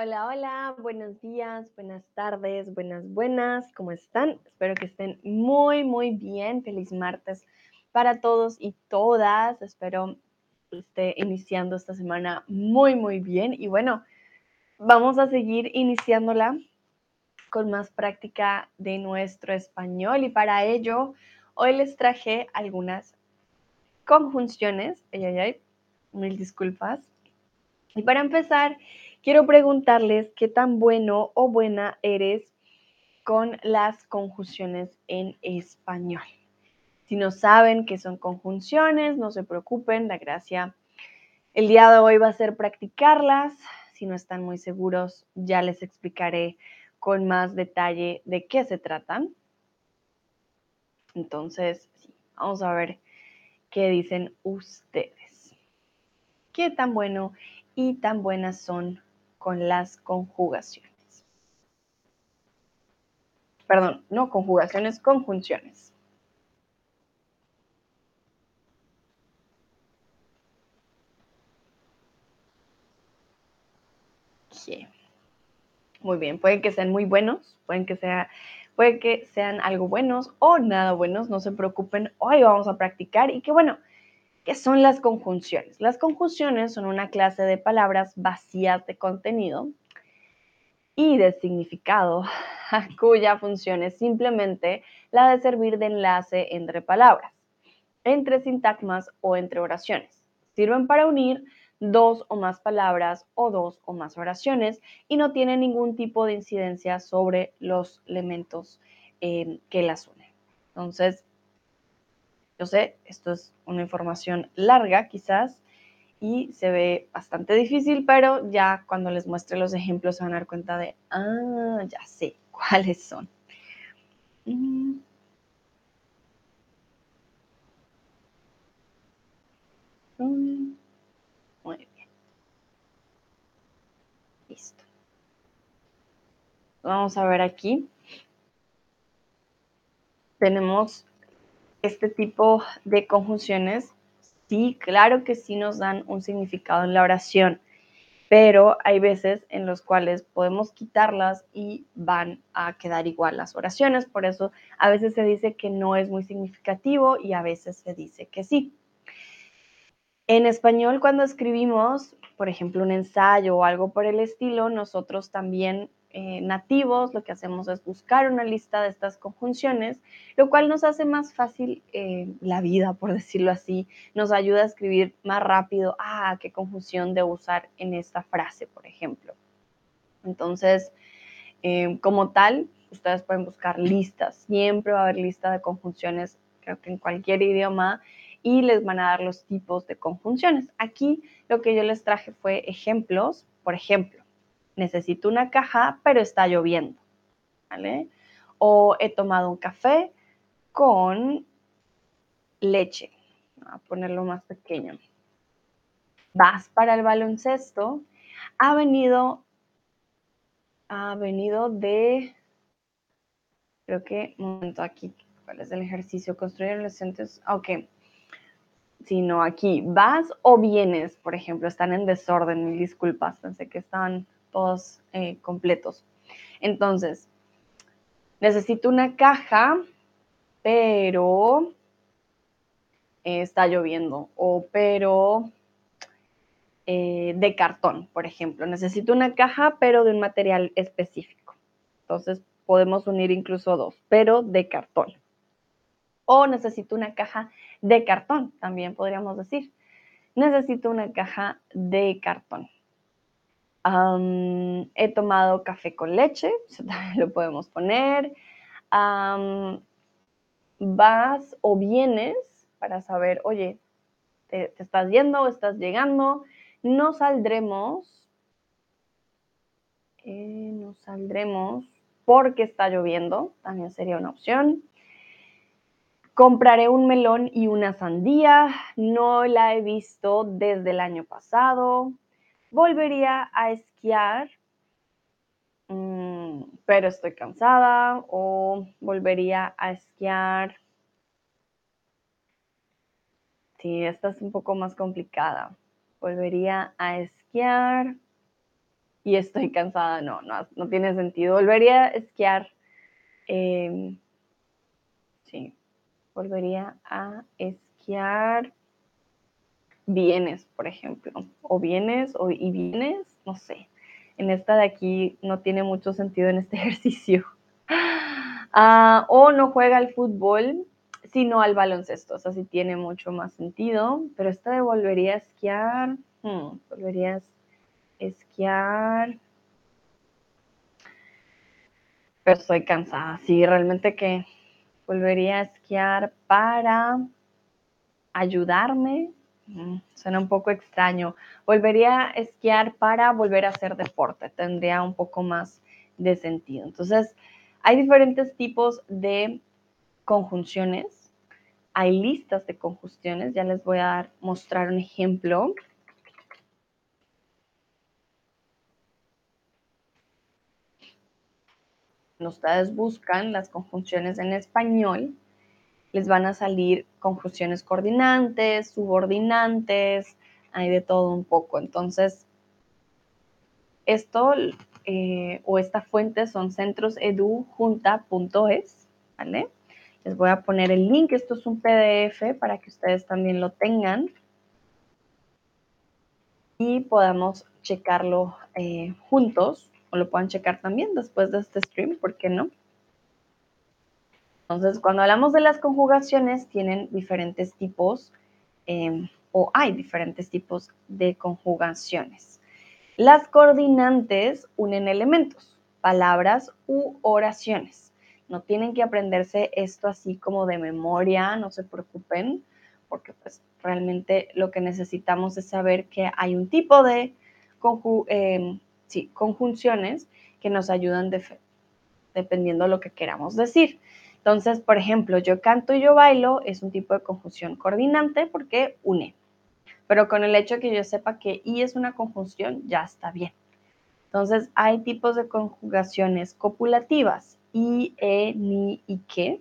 Hola, hola, buenos días, buenas tardes, buenas, buenas, ¿cómo están? Espero que estén muy, muy bien. Feliz martes para todos y todas. Espero que esté iniciando esta semana muy, muy bien. Y bueno, vamos a seguir iniciándola con más práctica de nuestro español. Y para ello, hoy les traje algunas conjunciones. Ay, ay, ay, mil disculpas. Y para empezar, quiero preguntarles qué tan bueno o buena eres con las conjunciones en español. Si no saben qué son conjunciones, no se preocupen, la gracia el día de hoy va a ser practicarlas. Si no están muy seguros, ya les explicaré con más detalle de qué se tratan. Entonces, vamos a ver qué dicen ustedes. ¿Qué tan bueno y tan buenas son con las conjugaciones. Perdón, no conjugaciones, conjunciones. Muy bien, pueden que sean muy buenos, pueden que, sea, puede que sean algo buenos o nada buenos, no se preocupen, hoy vamos a practicar y que bueno, ¿Qué son las conjunciones? Las conjunciones son una clase de palabras vacías de contenido y de significado, cuya función es simplemente la de servir de enlace entre palabras, entre sintagmas o entre oraciones. Sirven para unir dos o más palabras o dos o más oraciones y no tienen ningún tipo de incidencia sobre los elementos eh, que las unen. Entonces, yo sé, esto es una información larga quizás y se ve bastante difícil, pero ya cuando les muestre los ejemplos se van a dar cuenta de, ah, ya sé cuáles son. Mm. Mm. Muy bien. Listo. Vamos a ver aquí. Tenemos este tipo de conjunciones, sí, claro que sí nos dan un significado en la oración, pero hay veces en los cuales podemos quitarlas y van a quedar igual las oraciones, por eso a veces se dice que no es muy significativo y a veces se dice que sí. En español, cuando escribimos, por ejemplo, un ensayo o algo por el estilo, nosotros también eh, nativos, lo que hacemos es buscar una lista de estas conjunciones, lo cual nos hace más fácil eh, la vida, por decirlo así, nos ayuda a escribir más rápido, ah, qué conjunción de usar en esta frase, por ejemplo. Entonces, eh, como tal, ustedes pueden buscar listas, siempre va a haber lista de conjunciones, creo que en cualquier idioma, y les van a dar los tipos de conjunciones. Aquí lo que yo les traje fue ejemplos, por ejemplo, necesito una caja, pero está lloviendo, ¿vale? O he tomado un café con leche, Voy a ponerlo más pequeño. Vas para el baloncesto, ha venido, ha venido de, creo que, un momento aquí, ¿cuál es el ejercicio? Construir adolescentes, ok. Si no, aquí, vas o vienes, por ejemplo, están en desorden, mil disculpas, pensé que estaban todos eh, completos. Entonces, necesito una caja, pero está lloviendo o pero eh, de cartón, por ejemplo. Necesito una caja, pero de un material específico. Entonces, podemos unir incluso dos, pero de cartón. O necesito una caja de cartón, también podríamos decir. Necesito una caja de cartón he tomado café con leche, también lo podemos poner. vas o vienes para saber, oye, te, estás yendo o estás llegando. No saldremos, eh, no saldremos porque está lloviendo, también sería una opción. Compraré un melón y una sandía, no la he visto desde el año pasado volvería a esquiar, mm, pero estoy cansada, o volvería a esquiar. Sí, esta es un poco más complicada. Volvería a esquiar y estoy cansada. No, no, tiene sentido. Volvería a esquiar. Em, sí, volvería a esquiar bienes, por ejemplo, o bienes o, y bienes, no sé. En esta de aquí no tiene mucho sentido en este ejercicio. Ah, o no juega al fútbol, sino al baloncesto. O sea, sí tiene mucho más sentido. Pero esta de volvería a esquiar, hmm, volvería a esquiar. Pero estoy cansada. Sí, realmente que volvería a esquiar para ayudarme. Suena un poco extraño. Volvería a esquiar para volver a hacer deporte. Tendría un poco más de sentido. Entonces, hay diferentes tipos de conjunciones. Hay listas de conjunciones. Ya les voy a dar, mostrar un ejemplo. ustedes buscan las conjunciones en español, les van a salir conjunciones coordinantes, subordinantes, hay de todo un poco. Entonces, esto eh, o esta fuente son centrosedujunta.es, ¿vale? Les voy a poner el link, esto es un PDF para que ustedes también lo tengan y podamos checarlo eh, juntos o lo puedan checar también después de este stream, ¿por qué no? Entonces, cuando hablamos de las conjugaciones, tienen diferentes tipos em, o hay diferentes tipos de conjugaciones. Las coordinantes unen elementos, palabras u oraciones. No tienen que aprenderse esto así como de memoria, no se preocupen, porque pues realmente lo que necesitamos es saber que hay un tipo de sí, conjunciones que nos ayudan dependiendo de lo que queramos decir. Entonces, por ejemplo, yo canto y yo bailo es un tipo de conjunción coordinante porque une. Pero con el hecho de que yo sepa que y es una conjunción, ya está bien. Entonces, hay tipos de conjugaciones copulativas, y, e, ni y que.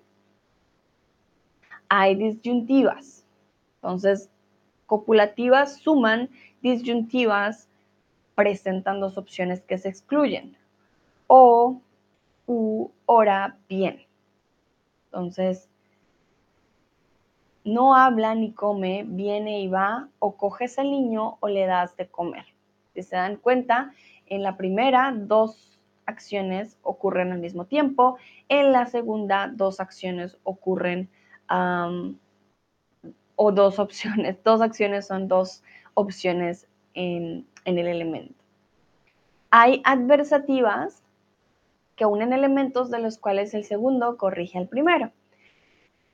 Hay disyuntivas. Entonces, copulativas suman, disyuntivas presentan dos opciones que se excluyen. O, u, ora, bien. Entonces, no habla ni come, viene y va, o coges al niño o le das de comer. Si se dan cuenta, en la primera, dos acciones ocurren al mismo tiempo. En la segunda, dos acciones ocurren, o dos opciones, dos acciones son dos opciones en, en el elemento. Hay adversativas que unen elementos de los cuales el segundo corrige al primero.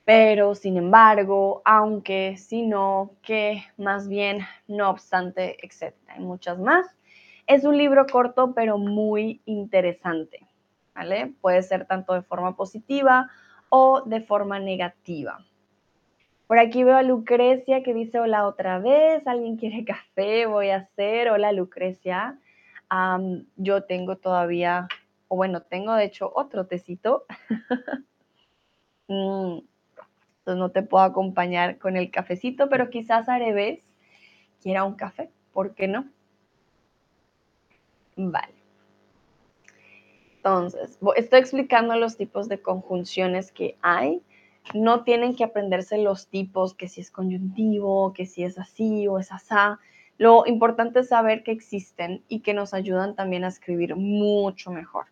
Pero, sin embargo, aunque, si no, que, más bien, no obstante, etc. Hay muchas más. Es un libro corto, pero muy interesante. ¿vale? Puede ser tanto de forma positiva o de forma negativa. Por aquí veo a Lucrecia que dice hola otra vez, alguien quiere café, voy a hacer, hola Lucrecia. yo tengo todavía, o bueno, tengo de hecho otro tecito. Mm, entonces no te puedo acompañar con el cafecito, pero quizás Areves quiera un café, ¿por qué no? Vale. Entonces, estoy explicando los tipos de conjunciones que hay no tienen que aprenderse los tipos, que si es conjuntivo, que si es así o es asá. Lo importante es saber que existen y que nos ayudan también a escribir mucho mejor.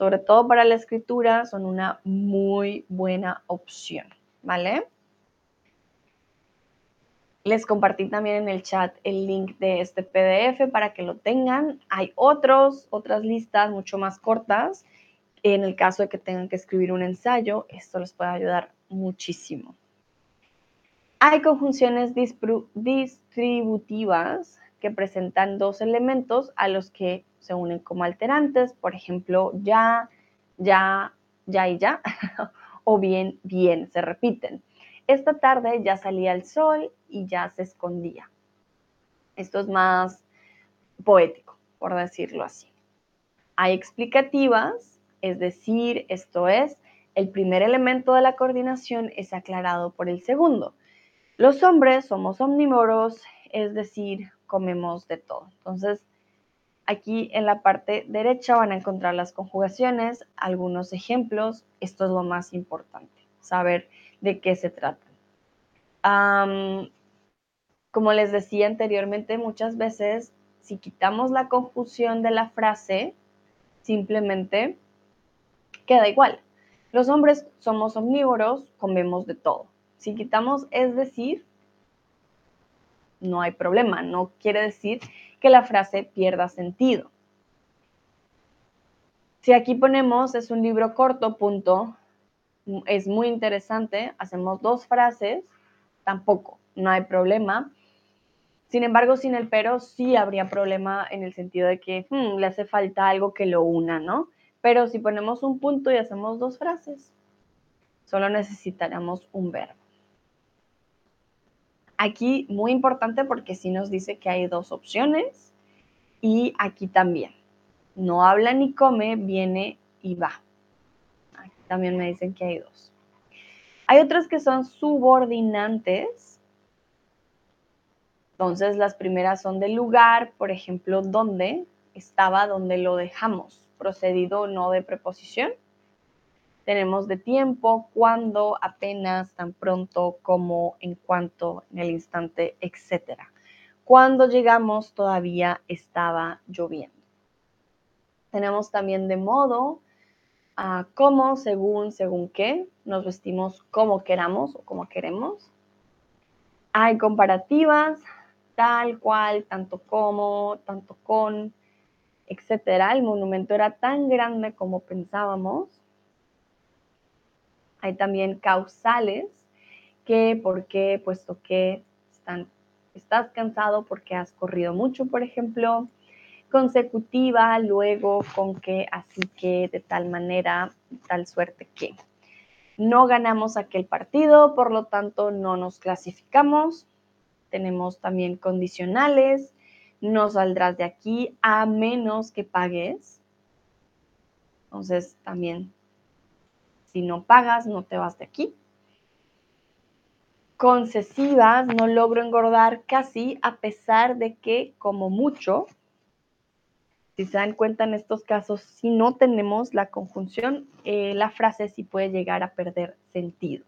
Sobre todo para la escritura son una muy buena opción, ¿vale? Les compartí también en el chat el link de este PDF para que lo tengan. Hay otros, otras listas mucho más cortas. En el caso de que tengan que escribir un ensayo, esto les puede ayudar muchísimo. Hay conjunciones distributivas que presentan dos elementos a los que se unen como alterantes, por ejemplo, ya, ya, ya y ya, o bien, bien, se repiten. Esta tarde ya salía el sol y ya se escondía. Esto es más poético, por decirlo así. Hay explicativas, es decir, esto es, el primer elemento de la coordinación es aclarado por el segundo. Los hombres somos omnívoros, es decir, comemos de todo. Entonces, Aquí en la parte derecha van a encontrar las conjugaciones, algunos ejemplos. Esto es lo más importante, saber de qué se trata. como les decía anteriormente, muchas veces si quitamos la conjunción de la frase, simplemente queda igual. Los hombres somos omnívoros, comemos de todo. Si quitamos es decir, no hay problema, no quiere decir que la frase pierda sentido. Si aquí ponemos es un libro corto, punto, es muy interesante, hacemos dos frases, tampoco, no hay problema. Sin embargo, sin el pero sí habría problema en el sentido de que hmm, le hace falta algo que lo una, ¿no? Pero si ponemos un punto y hacemos dos frases, solo necesitaremos un verbo. Aquí muy importante porque sí nos dice que hay dos opciones y aquí también. No habla ni come, viene y va. Aquí también me dicen que hay dos. Hay otras que son subordinantes. Entonces las primeras son del lugar, por ejemplo, dónde estaba, donde lo dejamos, procedido no de preposición tenemos de tiempo, cuándo, apenas, tan pronto, como, en cuanto, en el instante, etc. Cuando llegamos todavía estaba lloviendo. Tenemos también de modo, a cómo, según, según qué. Nos vestimos como queramos o como queremos. Hay comparativas, tal cual, tanto como, tanto con, etc. El monumento era tan grande como pensábamos hay también causales, que, por qué, puesto que estás cansado porque has corrido mucho, por ejemplo. Consecutiva, luego, con que, así que, de tal manera, tal suerte que. No ganamos aquel partido, por lo tanto no nos clasificamos. Tenemos también condicionales. No saldrás de aquí a menos que pagues. Entonces también si no pagas, no te vas de aquí. Concesivas, no logro engordar casi a pesar de que como mucho, si se dan cuenta en estos casos, si no tenemos la conjunción, eh, la frase sí puede llegar a perder sentido.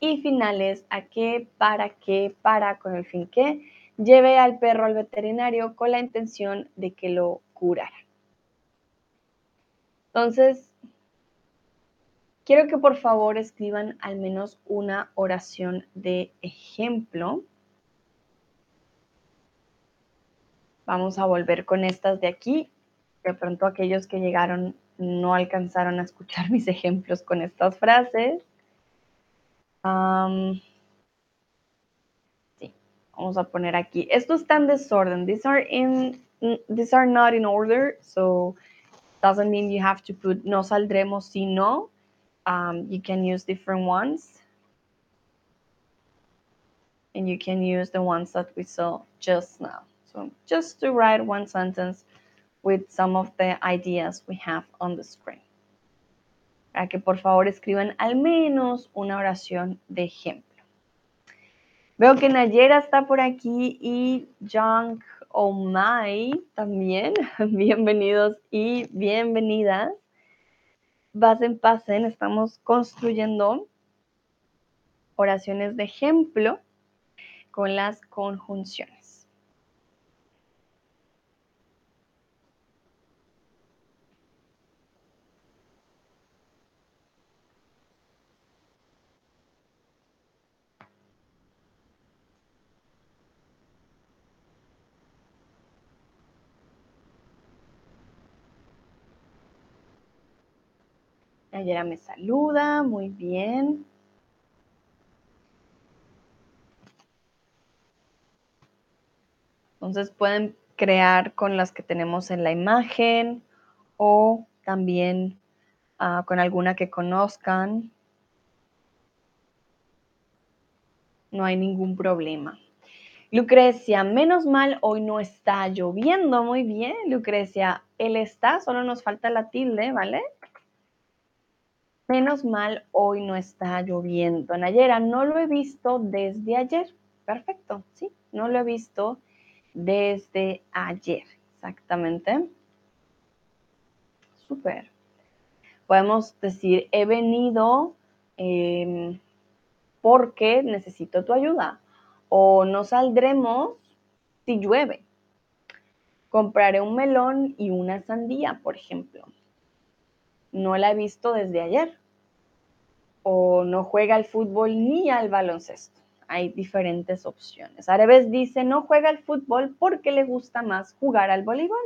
Y finales, a qué, para qué, para, con el fin que, lleve al perro al veterinario con la intención de que lo curara. Entonces, Quiero que por favor escriban al menos una oración de ejemplo. Vamos a volver con estas de aquí. De pronto aquellos que llegaron no alcanzaron a escuchar mis ejemplos con estas frases. sí, vamos a poner aquí. Esto está en desorden. These are, in, these are not in order, so doesn't mean you have to put no saldremos si no um, you can use different ones. And you can use the ones that we saw just now. So just to write one sentence with some of the ideas we have on the screen. Para que por favor escriban al menos una oración de ejemplo. Veo que Nayera está por aquí y Junk Omai también. Bienvenidos y bienvenidas en pasen, estamos construyendo oraciones de ejemplo con las conjunciones. Me saluda, muy bien. Entonces pueden crear con las que tenemos en la imagen o también ah, con alguna que conozcan. No hay ningún problema. Lucrecia, menos mal, hoy no está lloviendo. Muy bien, Lucrecia. Él está, solo nos falta la tilde, ¿vale? Menos mal, hoy no está lloviendo. Nayera, no lo he visto desde ayer. Perfecto, sí, no lo he visto desde ayer. Exactamente. Súper. Podemos decir, he venido em, porque necesito tu ayuda. O no saldremos si llueve. Compraré un melón y una sandía, por ejemplo. No la he visto desde ayer. O no juega al fútbol ni al baloncesto. Hay diferentes opciones. Areves dice, no juega al fútbol porque le gusta más jugar al voleibol.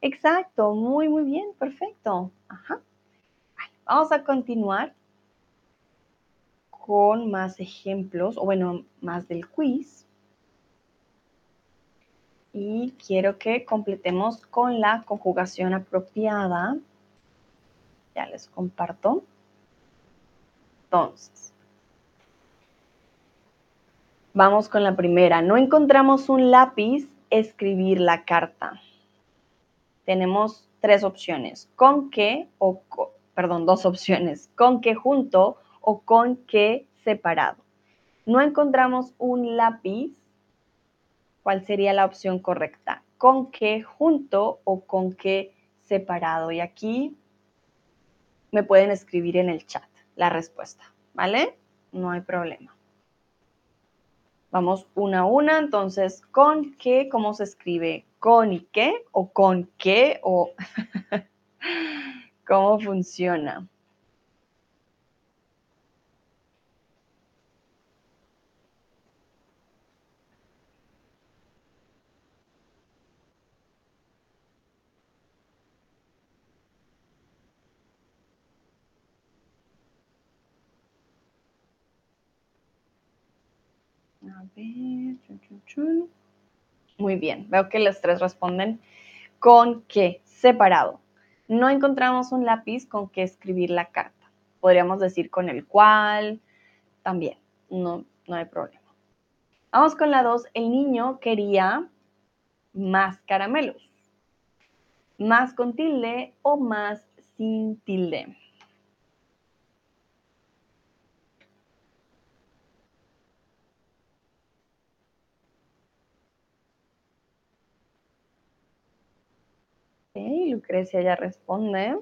Exacto, muy, muy bien, perfecto. Ajá. Vamos a continuar con más ejemplos, o bueno, más del quiz. Y quiero que completemos con la conjugación apropiada. Ya les comparto. Entonces, vamos con la primera. No encontramos un lápiz, escribir la carta. Tenemos tres opciones. Con qué o con perdón, dos opciones, con qué junto o con qué separado. No encontramos un lápiz, ¿cuál sería la opción correcta? ¿Con qué junto o con qué separado? Y aquí me pueden escribir en el chat la respuesta, ¿vale? No hay problema. Vamos una a una, entonces, ¿con qué? ¿Cómo se escribe? ¿Con y qué? ¿O con qué? ¿O cómo funciona. A ver, Muy bien, veo que los tres responden con qué, separado no encontramos un lápiz con que escribir la carta. Podríamos decir con el cual, también, no, no hay problema. Vamos con la 2. El niño quería más caramelos. Más con tilde o más sin tilde. Lucrecia ya responde.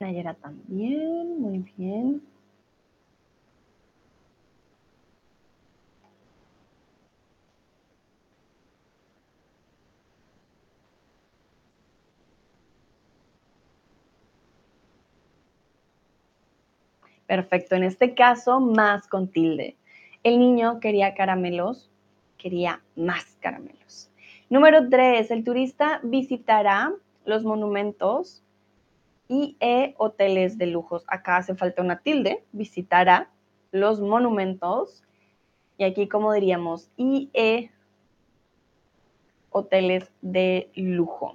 Nayera también, muy bien. Perfecto, en este caso más con tilde. El niño quería caramelos, quería más caramelos. Número tres, el turista visitará los monumentos y e hoteles de lujos. Acá hace falta una tilde, visitará los monumentos. Y aquí, como diríamos, y e hoteles de lujo.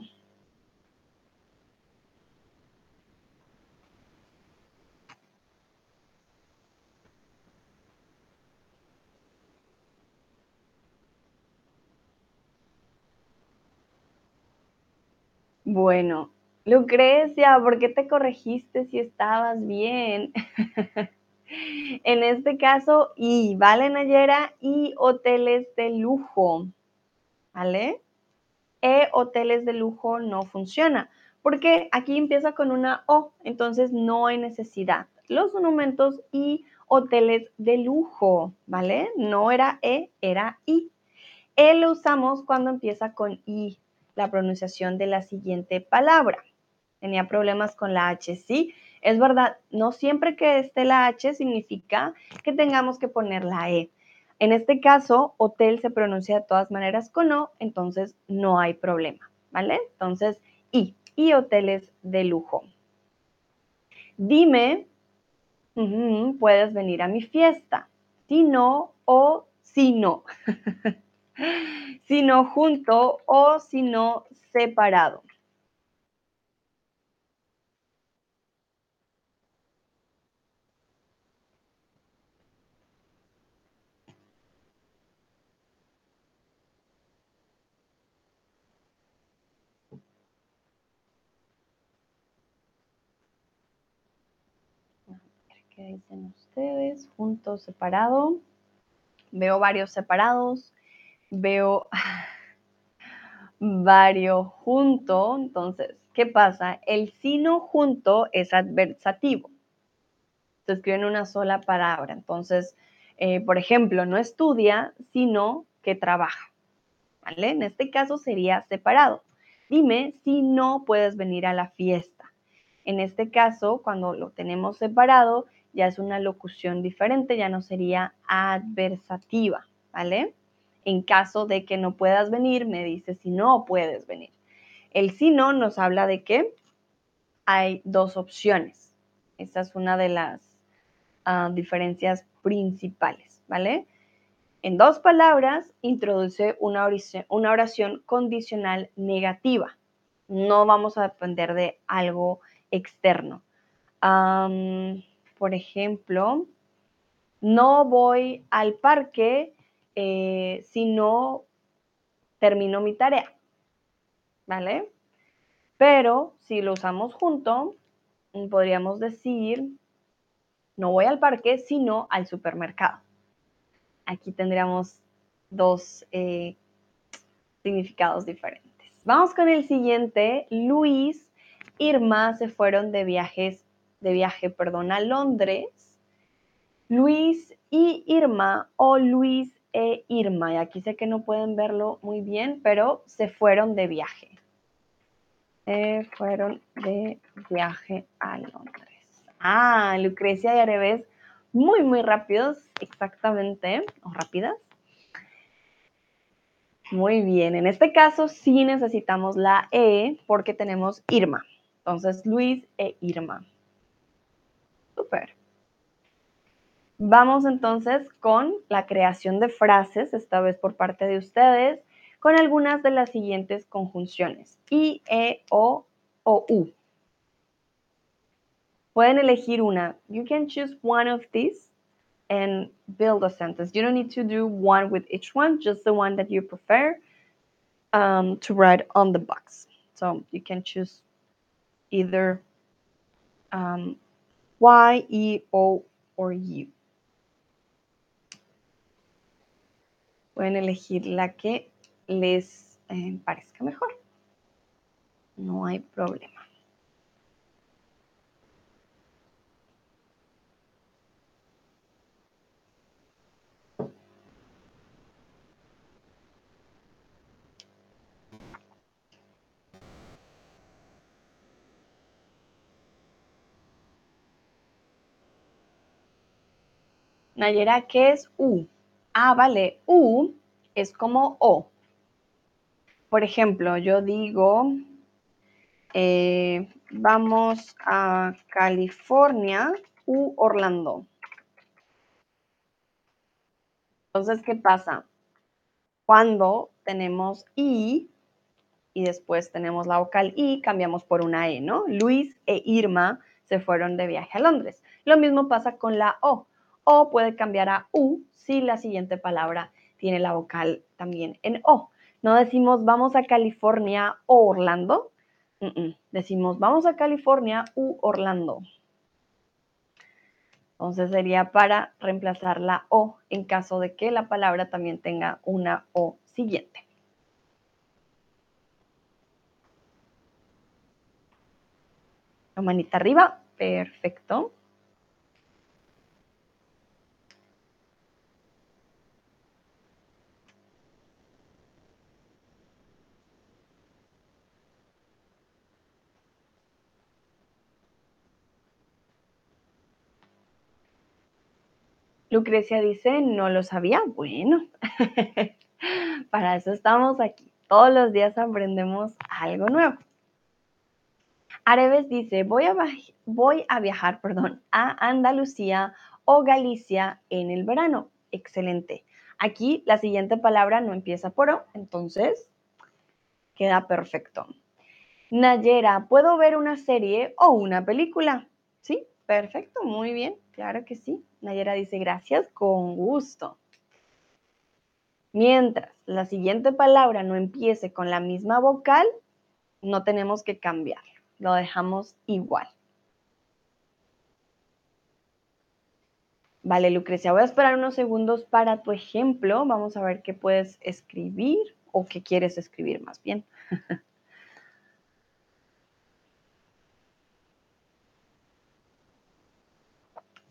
Bueno, Lucrecia, ¿por qué te corregiste si estabas bien? en este caso, y, ¿vale, Nayera? Y hoteles de lujo, ¿vale? E hoteles de lujo no funciona, porque aquí empieza con una O, entonces no hay necesidad. Los monumentos y hoteles de lujo, ¿vale? No era E, era I. E lo usamos cuando empieza con I, la pronunciación de la siguiente palabra. Tenía problemas con la H, sí. Es verdad, no siempre que esté la H significa que tengamos que poner la E. En este caso, hotel se pronuncia de todas maneras con O, entonces no hay problema, ¿vale? Entonces, y, y hoteles de lujo. Dime, puedes venir a mi fiesta, si no o si no. sino junto o sino separado. ¿Qué dicen ustedes? Junto, separado. Veo varios separados. Veo varios junto. Entonces, ¿qué pasa? El sino junto es adversativo. Se escribe en una sola palabra. Entonces, eh, por ejemplo, no estudia, sino que trabaja. ¿Vale? En este caso sería separado. Dime si no puedes venir a la fiesta. En este caso, cuando lo tenemos separado, ya es una locución diferente, ya no sería adversativa, ¿vale? En caso de que no puedas venir, me dice si no puedes venir. El si no nos habla de que hay dos opciones. Esta es una de las ah, diferencias principales, ¿vale? En dos palabras, introduce una oración, una oración condicional negativa. No vamos a depender de algo externo. por ejemplo, no voy al parque eh, si no termino mi tarea. ¿Vale? Pero si lo usamos junto, podríamos decir, no voy al parque, sino al supermercado. Aquí tendríamos dos eh, significados diferentes. Vamos con el siguiente. Luis Irma se fueron de viajes, de viaje, perdón, a Londres. Luis y Irma o Luis e Irma, y aquí sé que no pueden verlo muy bien, pero se fueron de viaje. Se fueron de viaje a Londres. Ah, Lucrecia y Areves, muy, muy rápidos, exactamente, o rápidas. Muy bien, en este caso sí necesitamos la E porque tenemos Irma. Entonces, Luis e Irma. Súper. Vamos entonces con la creación de frases, esta vez por parte de ustedes, con algunas de las siguientes conjunciones. I, E, O o U. Pueden elegir una. You can choose one of these and build a sentence. You don't need to do one with each one, just the one that you prefer um, to write on the box. So you can choose either um, Y, E, O or U. Pueden elegir la que les eh, parezca mejor. No hay problema. Nayera, ¿qué es U? Ah, vale, U es como O. Por ejemplo, yo digo, eh, vamos a California u Orlando. Entonces, ¿qué pasa? Cuando tenemos I y después tenemos la vocal I, cambiamos por una E, ¿no? Luis e Irma se fueron de viaje a Londres. Lo mismo pasa con la O o puede cambiar a U si la siguiente palabra tiene la vocal también en O. No decimos vamos a California o Orlando. Decimos vamos a California u Orlando. Entonces sería para reemplazar la O en caso de que la palabra también tenga una O siguiente. La manita arriba, perfecto. Lucrecia dice, no lo sabía. Bueno, para eso estamos aquí. Todos los días aprendemos algo nuevo. Areves dice, voy a, voy a viajar perdón, a Andalucía o Galicia en el verano. Excelente. Aquí la siguiente palabra no empieza por O, entonces queda perfecto. Nayera, ¿puedo ver una serie o una película? Sí, perfecto, muy bien, claro que sí. Nayera dice gracias, con gusto. Mientras la siguiente palabra no empiece con la misma vocal, no tenemos que cambiar, lo dejamos igual. Vale, Lucrecia, voy a esperar unos segundos para tu ejemplo. Vamos a ver qué puedes escribir o qué quieres escribir más bien.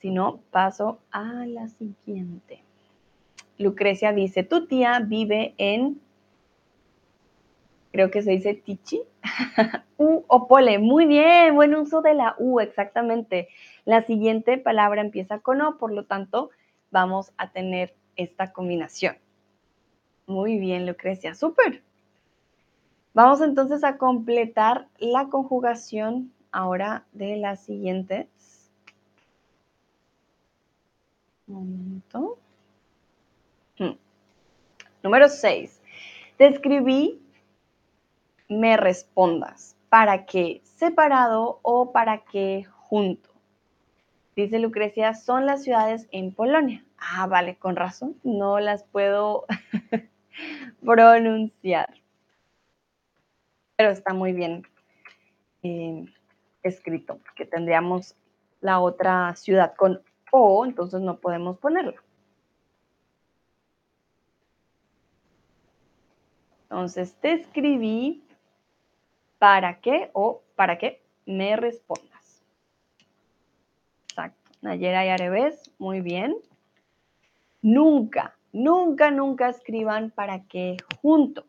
si no, paso a la siguiente. Lucrecia dice, tu tía vive en, creo que se dice Tichi, U o Pole. Muy bien, buen uso de la U, exactamente. La siguiente palabra empieza con O, por lo tanto, vamos a tener esta combinación. Muy bien, Lucrecia, súper. Vamos entonces a completar la conjugación ahora de las siguientes. Momento. Hmm. Número 6. Te escribí, me respondas. ¿Para qué separado o para qué junto? Dice Lucrecia, son las ciudades en Polonia. Ah, vale, con razón, no las puedo pronunciar. Pero está muy bien eh, escrito, porque tendríamos la otra ciudad con O, entonces no podemos ponerla. Entonces te escribí para qué o para qué me respondas. Exacto. Nayera y Areves, muy bien. Nunca, nunca, nunca escriban para qué junto.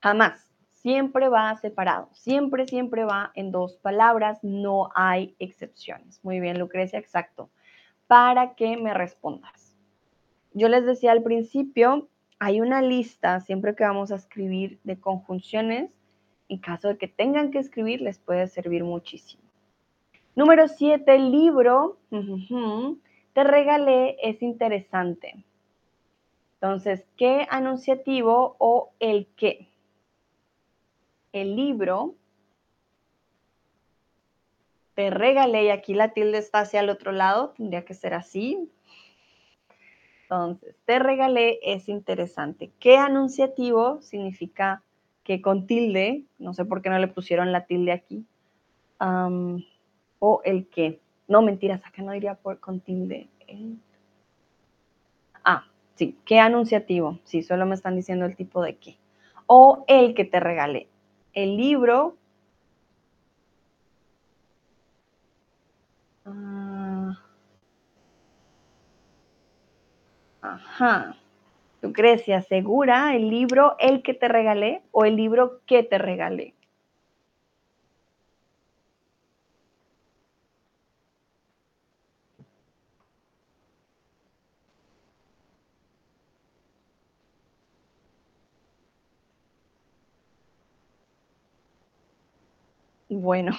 Jamás. Siempre va separado. Siempre, siempre va en dos palabras. No hay excepciones. Muy bien, Lucrecia, exacto. Para que me respondas. Yo les decía al principio, hay una lista siempre que vamos a escribir de conjunciones en caso de que tengan que escribir, les puede servir muchísimo. Número 7, el libro. te regalé es interesante. Entonces, ¿qué anunciativo o el qué? El libro. Te regalé, y aquí la tilde está hacia el otro lado, tendría que ser así. Entonces, te regalé es interesante. ¿Qué anunciativo significa que con tilde, no sé por qué no le pusieron la tilde aquí, o el que, no mentiras, acá no diría por, con tilde. Ah, sí, qué anunciativo, sí, solo me están diciendo el tipo de qué. O el que te regalé. El libro. Ah, ajá. Lucrecia, ¿segura el libro el que te regalé o el libro que te regalé? Bueno,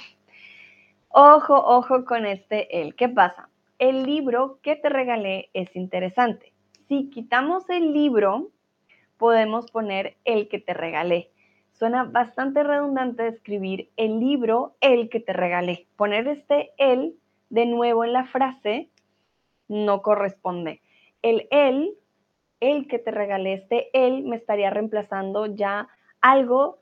ojo, ojo con este el. ¿Qué pasa? El libro que te regalé es interesante si quitamos el libro, podemos poner el que te regalé. Suena bastante redundante escribir el libro, el que te regalé. Poner este el de nuevo en la frase no corresponde. El el, el que te regalé, este el me estaría reemplazando ya algo,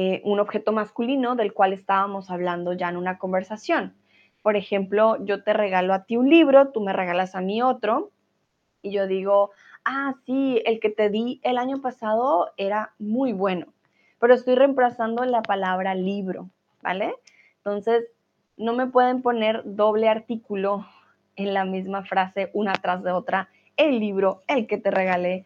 eh, un objeto masculino del cual estábamos hablando ya en una conversación. Por ejemplo, yo te regalo a ti un libro, tú me regalas a mí otro, y yo digo, ah, sí, el que te di el año pasado era muy bueno, pero estoy reemplazando la palabra libro, ¿vale? Entonces, no me pueden poner doble artículo en la misma frase una tras de otra. El libro, el que te regalé,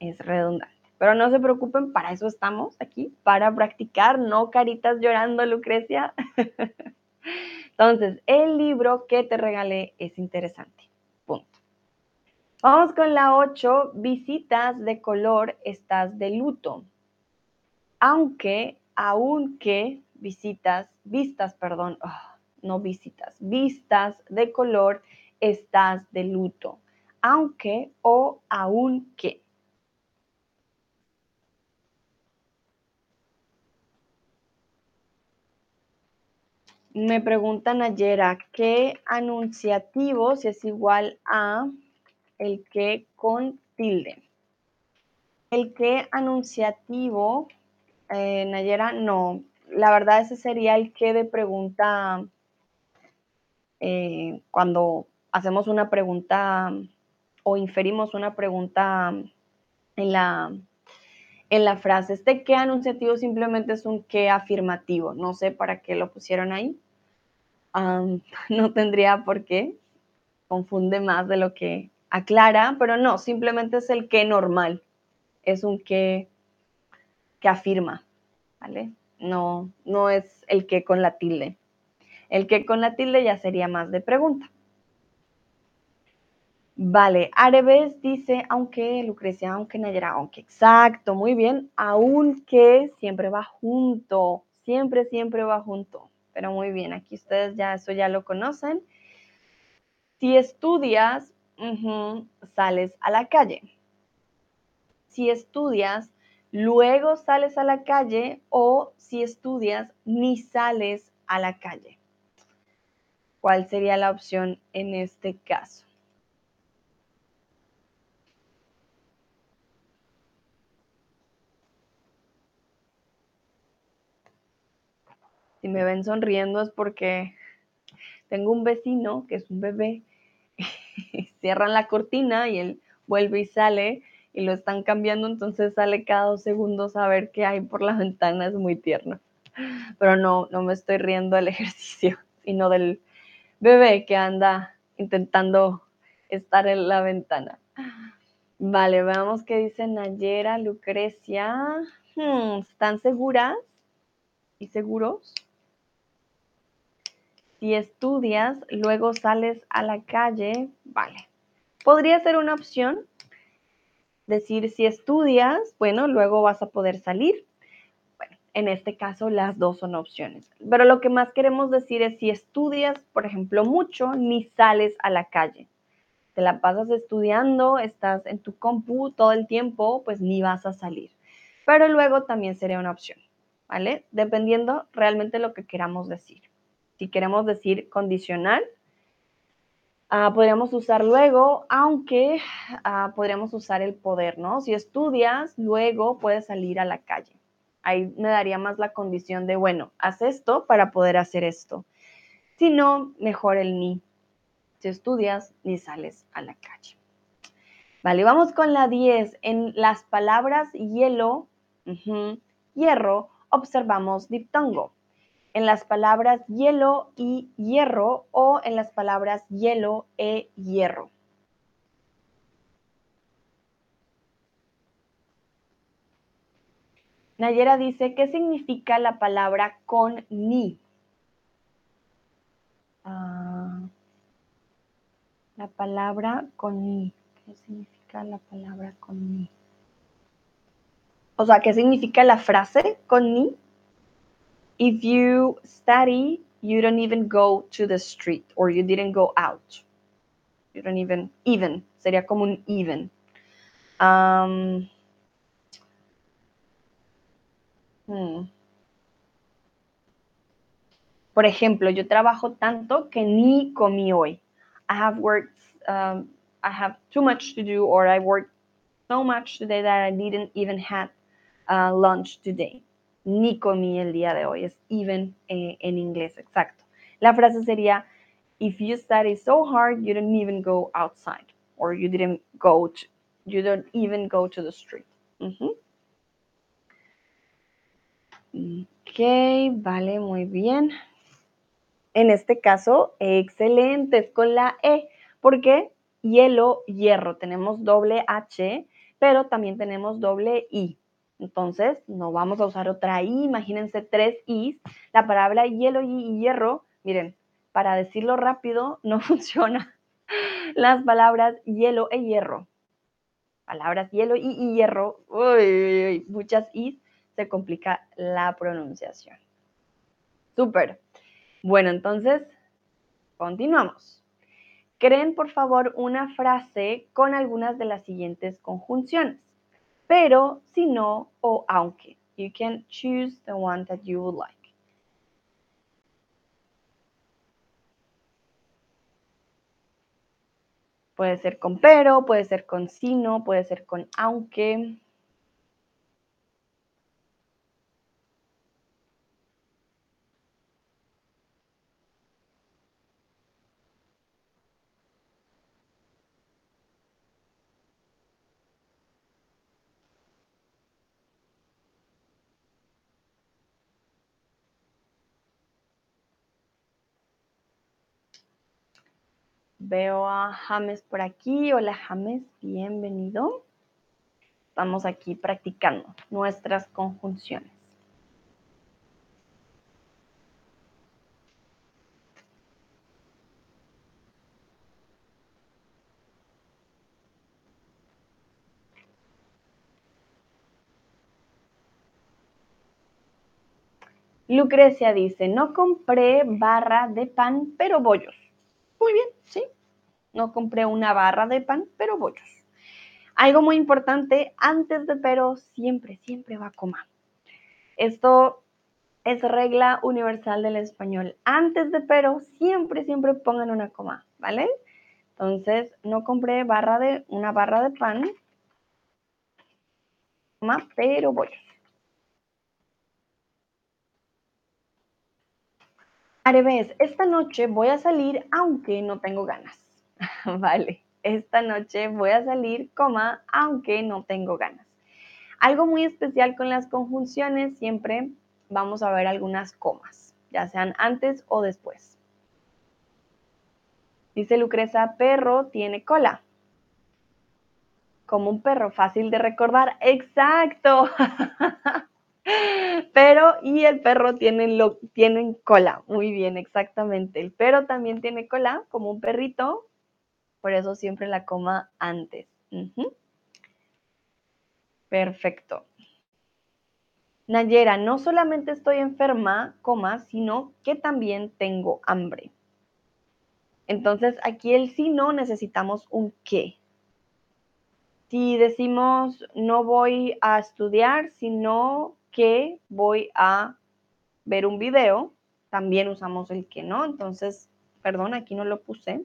es redundante. Pero no se preocupen, para eso estamos aquí, para practicar, no caritas llorando, Lucrecia. Entonces, el libro que te regalé es interesante. Vamos con la 8. Visitas de color, estás de luto. Aunque, aunque visitas, vistas, perdón, ah, no visitas, vistas de color, estás de luto. Aunque o aunque. Me preguntan ayer qué anunciativo, si es igual a el que con tilde. El que anunciativo, eh, Nayera, no. La verdad ese sería el que de pregunta eh, cuando hacemos una pregunta o inferimos una pregunta en la, en la frase. Este que anunciativo simplemente es un que afirmativo. No sé para qué lo pusieron ahí. no tendría por qué. Confunde más de lo que aclara, pero no, simplemente es el que normal. Es un que que afirma, ¿vale? No, no es el que con la tilde. El que con la tilde ya sería más de pregunta. Vale, Areves dice, aunque Lucrecia, aunque Nayera, aunque, exacto, muy bien, aunque siempre va junto, siempre, siempre va junto. Pero muy bien, aquí ustedes ya eso ya lo conocen. Si estudias, sales a la calle. Si estudias, luego sales a la calle o si estudias, ni sales a la calle. ¿Cuál sería la opción en este caso? Si me ven sonriendo es porque tengo un vecino que es un bebé, cierran la cortina y él vuelve y sale y lo están cambiando, entonces sale cada dos segundos a ver qué hay por la ventana, es muy tierno. Pero no, no me estoy riendo del ejercicio, sino del bebé que anda intentando estar en la ventana. Vale, veamos qué dice Nayera, Lucrecia. Hmm, ¿Están seguras y seguros? Si estudias, luego sales a la calle, vale. Podría ser una opción decir si estudias, bueno, luego vas a poder salir. Bueno, en este caso las dos son opciones. Pero lo que más queremos decir es si estudias, por ejemplo, mucho, ni sales a la calle. Te la pasas estudiando, estás en tu compu todo el tiempo, pues ni vas a salir. Pero luego también sería una opción, ¿vale? Dependiendo realmente lo que queramos decir. Si queremos decir condicional, ah, podríamos usar luego, aunque ah, podríamos usar el poder, ¿no? Si estudias, luego puedes salir a la calle. Ahí me daría más la condición de, bueno, haz esto para poder hacer esto. Si no, mejor el ni. Si estudias, ni sales a la calle. Vale, vamos con la 10. En las palabras hielo, hierro, observamos diptongo en las palabras hielo y hierro o en las palabras hielo e hierro. Nayera dice, ¿qué significa la palabra con ni? Ah, la palabra con ni. ¿Qué significa la palabra con ni? O sea, ¿qué significa la frase con ni? If you study, you don't even go to the street or you didn't go out. You don't even, even, sería como un even. Um, hmm. Por ejemplo, yo trabajo tanto que ni comí hoy. I have worked, um, I have too much to do or I worked so much today that I didn't even have uh, lunch today ni comí el día de hoy. Es even eh, en inglés, exacto. La frase sería, if you study so hard, you don't even go outside. Or you didn't go to, you don't even go to the street. Ok, vale, muy bien. En este caso, excelente, es con la E, porque hielo, hierro, tenemos doble H, pero también tenemos doble I. Entonces, no vamos a usar otra I, imagínense tres Is. La palabra hielo y hierro, miren, para decirlo rápido no funciona. Las palabras hielo e hierro. Palabras hielo y hierro, uy, muchas Is, se complica la pronunciación. Súper. Bueno, entonces, continuamos. Creen, por favor, una frase con algunas de las siguientes conjunciones pero si no o aunque. You can choose the one that you would like. Puede ser con pero, puede ser con si no, puede ser con aunque. Veo a James por aquí. Hola James, bienvenido. Estamos aquí practicando nuestras conjunciones. Lucrecia dice, no compré barra de pan, pero bollos. Muy bien, sí. No compré una barra de pan, pero bollos. Algo muy importante, antes de pero, siempre, siempre va coma. Esto es regla universal del español. Antes de pero, siempre, siempre pongan una coma, ¿vale? Entonces, no compré barra de, una barra de pan, pero bollos. Areves, esta noche voy a salir aunque no tengo ganas. vale, esta noche voy a salir, coma, aunque no tengo ganas. Algo muy especial con las conjunciones, siempre vamos a ver algunas comas, ya sean antes o después. Dice Lucreza, perro tiene cola. Como un perro, fácil de recordar. Exacto. Pero y el perro tiene lo, tienen cola. Muy bien, exactamente. El perro también tiene cola, como un perrito. Por eso siempre la coma antes. Perfecto. Nayera, no solamente estoy enferma, coma, sino que también tengo hambre. Entonces, aquí el si no necesitamos un qué. Si decimos no voy a estudiar, sino que voy a ver un video, también usamos el que no. Entonces, perdón, aquí no lo puse.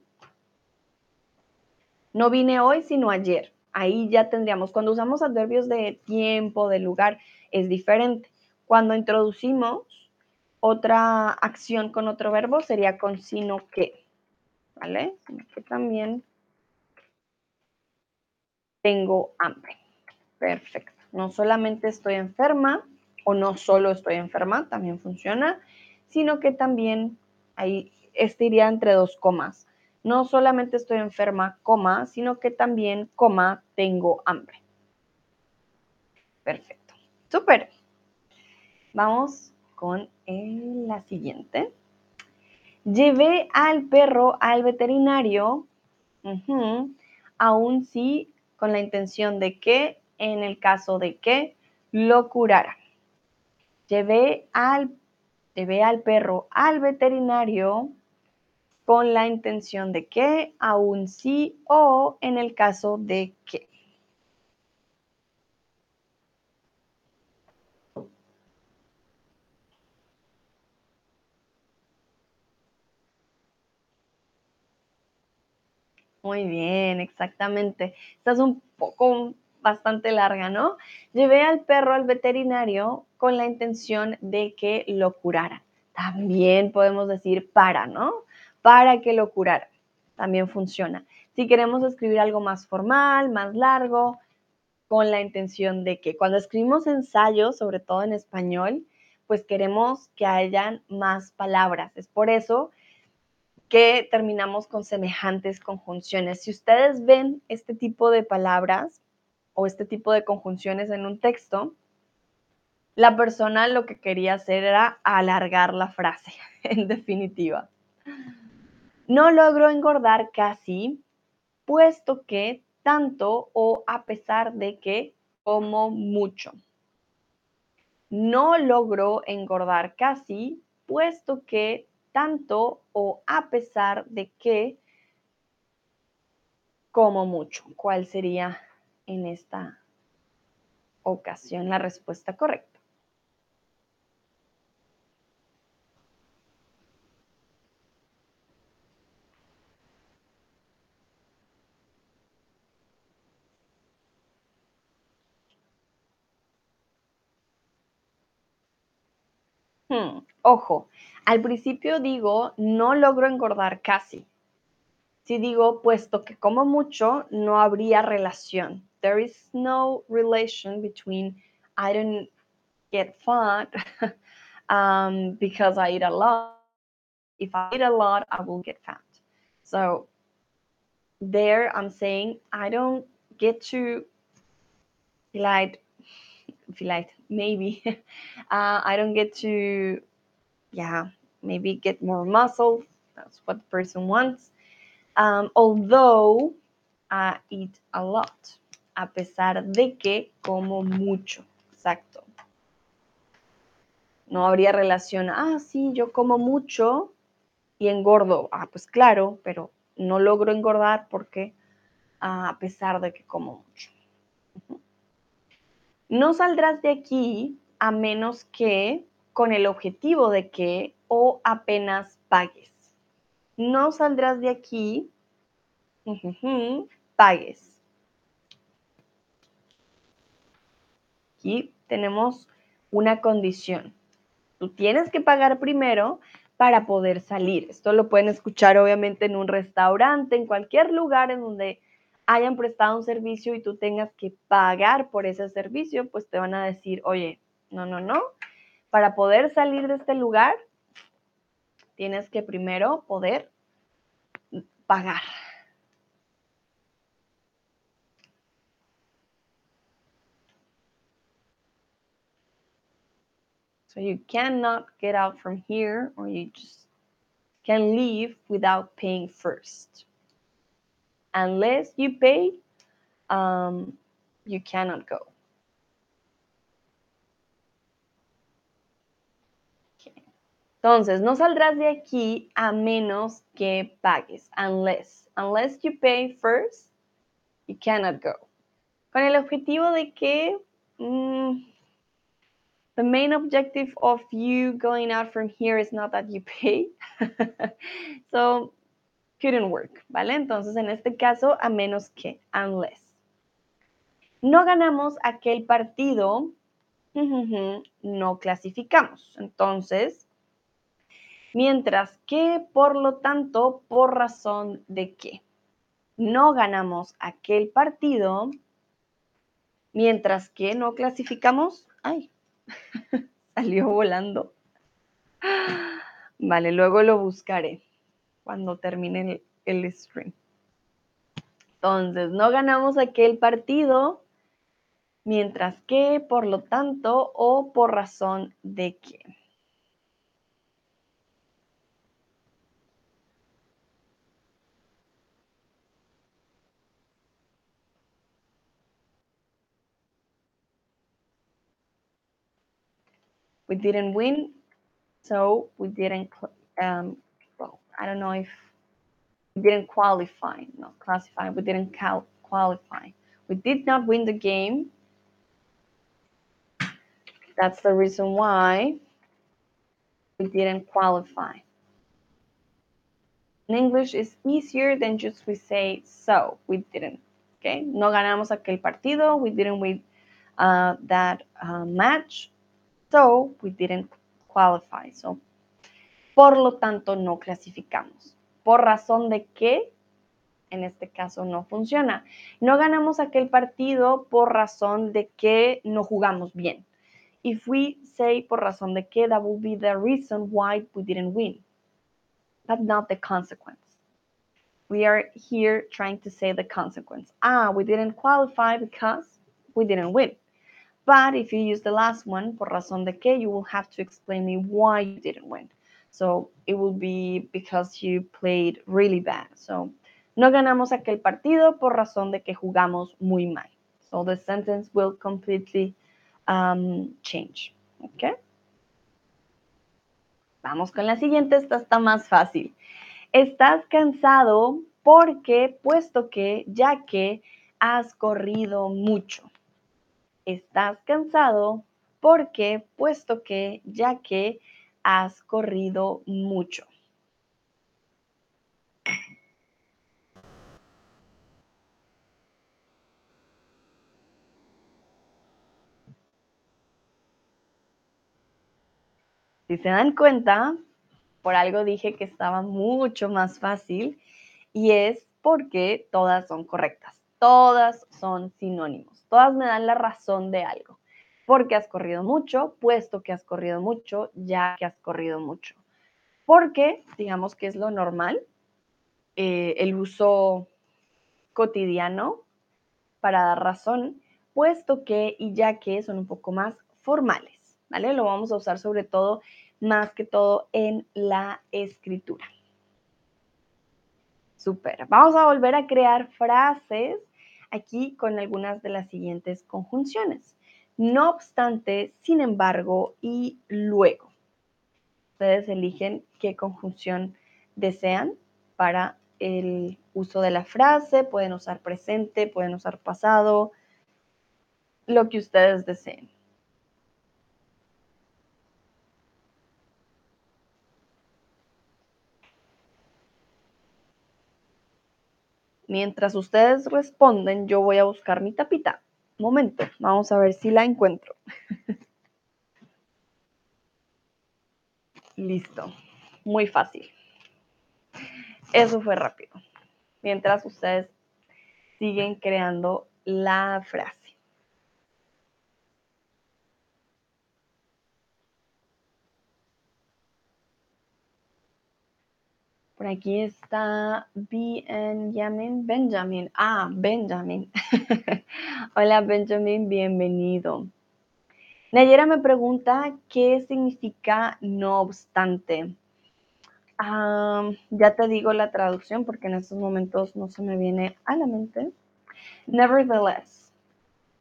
No vine hoy, sino ayer. Ahí ya tendríamos, cuando usamos adverbios de tiempo, de lugar, es diferente. Cuando introducimos otra acción con otro verbo, sería con sino que. ¿Vale? que también tengo hambre. Perfecto. No solamente estoy enferma, o no solo estoy enferma, también funciona, sino que también ahí este iría entre dos comas. No solamente estoy enferma, coma, sino que también, coma, tengo hambre. Perfecto. Súper. Vamos con la siguiente. Llevé al perro al veterinario, aún sí con la intención de que, en el caso de que, lo curara. Llevé al, al perro al veterinario con la intención de que, aún sí o en el caso de que. Muy bien, exactamente. Esta es un poco bastante larga, ¿no? Llevé al perro al veterinario con la intención de que lo curara. También podemos decir para, ¿no? Para que lo curara. También funciona. Si queremos escribir algo más formal, más largo, con la intención de que cuando escribimos ensayos, sobre todo en español, pues queremos que hayan más palabras. Es por eso que terminamos con semejantes conjunciones. Si ustedes ven este tipo de palabras, o este tipo de conjunciones en un texto, la persona lo que quería hacer era alargar la frase, en definitiva. No logro engordar casi, puesto que tanto o a pesar de que como mucho. No logro engordar casi, puesto que tanto o a pesar de que como mucho. ¿Cuál sería en esta ocasión la respuesta correcta. Hmm, ojo, al principio digo, no logro engordar casi. Si digo, puesto que como mucho, no habría relación there is no relation between I don't get fat um, because I eat a lot. If I eat a lot, I will get fat. So there I'm saying I don't get to vielleicht, vielleicht, maybe, uh, I don't get to, yeah, maybe get more muscle. That's what the person wants. Um, although I eat a lot, a pesar de que como mucho. Exacto. No habría relación, ah, sí, yo como mucho y engordo. Ah, pues claro, pero no logro engordar porque ah, a pesar de que como mucho. No saldrás de aquí a menos que con el objetivo de que o apenas pagues. No saldrás de aquí, pagues. Aquí tenemos una condición. Tú tienes que pagar primero para poder salir. Esto lo pueden escuchar obviamente en un restaurante, en cualquier lugar en donde hayan prestado un servicio y tú tengas que pagar por ese servicio, pues te van a decir, oye, no, no, no, para poder salir de este lugar, tienes que primero poder pagar. So you cannot get out from here or you just can leave without paying first. Unless you pay, um, you cannot go. Entonces, no saldrás de aquí a menos que pagues. Unless. Unless you pay first, you cannot go. Con el objetivo de que mm, the main objective of you going out from here is not that you pay. so couldn't work, ¿vale? Entonces, en este caso, a menos que, unless. No ganamos aquel partido, no clasificamos. Entonces, mientras que, por lo tanto, por razón de que no ganamos aquel partido, mientras que no clasificamos, ay, salió volando. Vale, luego lo buscaré cuando termine el, stream. Entonces, no ganamos aquel partido, mientras que, por lo tanto, o por razón de que. We didn't win, so we didn't um, I don't know if we didn't qualify, not classify, we didn't cal- qualify. We did not win the game. That's the reason why we didn't qualify. In English, it's easier than just we say, so we didn't. Okay, no ganamos aquel partido, we didn't win uh, that uh, match, so we didn't qualify. So por lo tanto no clasificamos. Por razón de que, en este caso no funciona. No ganamos aquel partido por razón de que no jugamos bien. If we say por razón de que, that would be the reason why we didn't win, but not the consequence. We are here trying to say the consequence. Ah, we didn't qualify because we didn't win. But if you use the last one, por razón de que, you will have to explain me why you didn't win. So it will be because you played really bad. So no ganamos aquel partido por razón de que jugamos muy mal. So the sentence will completely um, change. Okay. Vamos con la siguiente, esta está más fácil. Estás cansado porque, puesto que, ya que has corrido mucho. Estás cansado porque, puesto que, ya que has corrido mucho. Si se dan cuenta, por algo dije que estaba mucho más fácil y es porque todas son correctas. Todas son sinónimos. Todas me dan la razón de algo porque has corrido mucho, puesto que has corrido mucho, ya que has corrido mucho. Porque, digamos que es lo normal, eh, el uso cotidiano para dar razón, puesto que y ya que son un poco más formales, ¿vale? Lo vamos a usar sobre todo, más que todo en la escritura. Súper. Vamos a volver a crear frases aquí con algunas de las siguientes conjunciones. No obstante, sin embargo y luego. Ustedes eligen qué conjunción desean para el uso de la frase. Pueden usar presente, pueden usar pasado, lo que ustedes deseen. Mientras ustedes responden, yo voy a buscar mi tapita. Momento, vamos a ver si la encuentro. Listo, muy fácil. Eso fue rápido. Mientras ustedes siguen creando la frase. Por aquí está Benjamin. Benjamin. Ah, Benjamin. Hola Benjamin, bienvenido. Nayera me pregunta qué significa no obstante. ya te digo la traducción porque en estos momentos no se me viene a la mente. Nevertheless.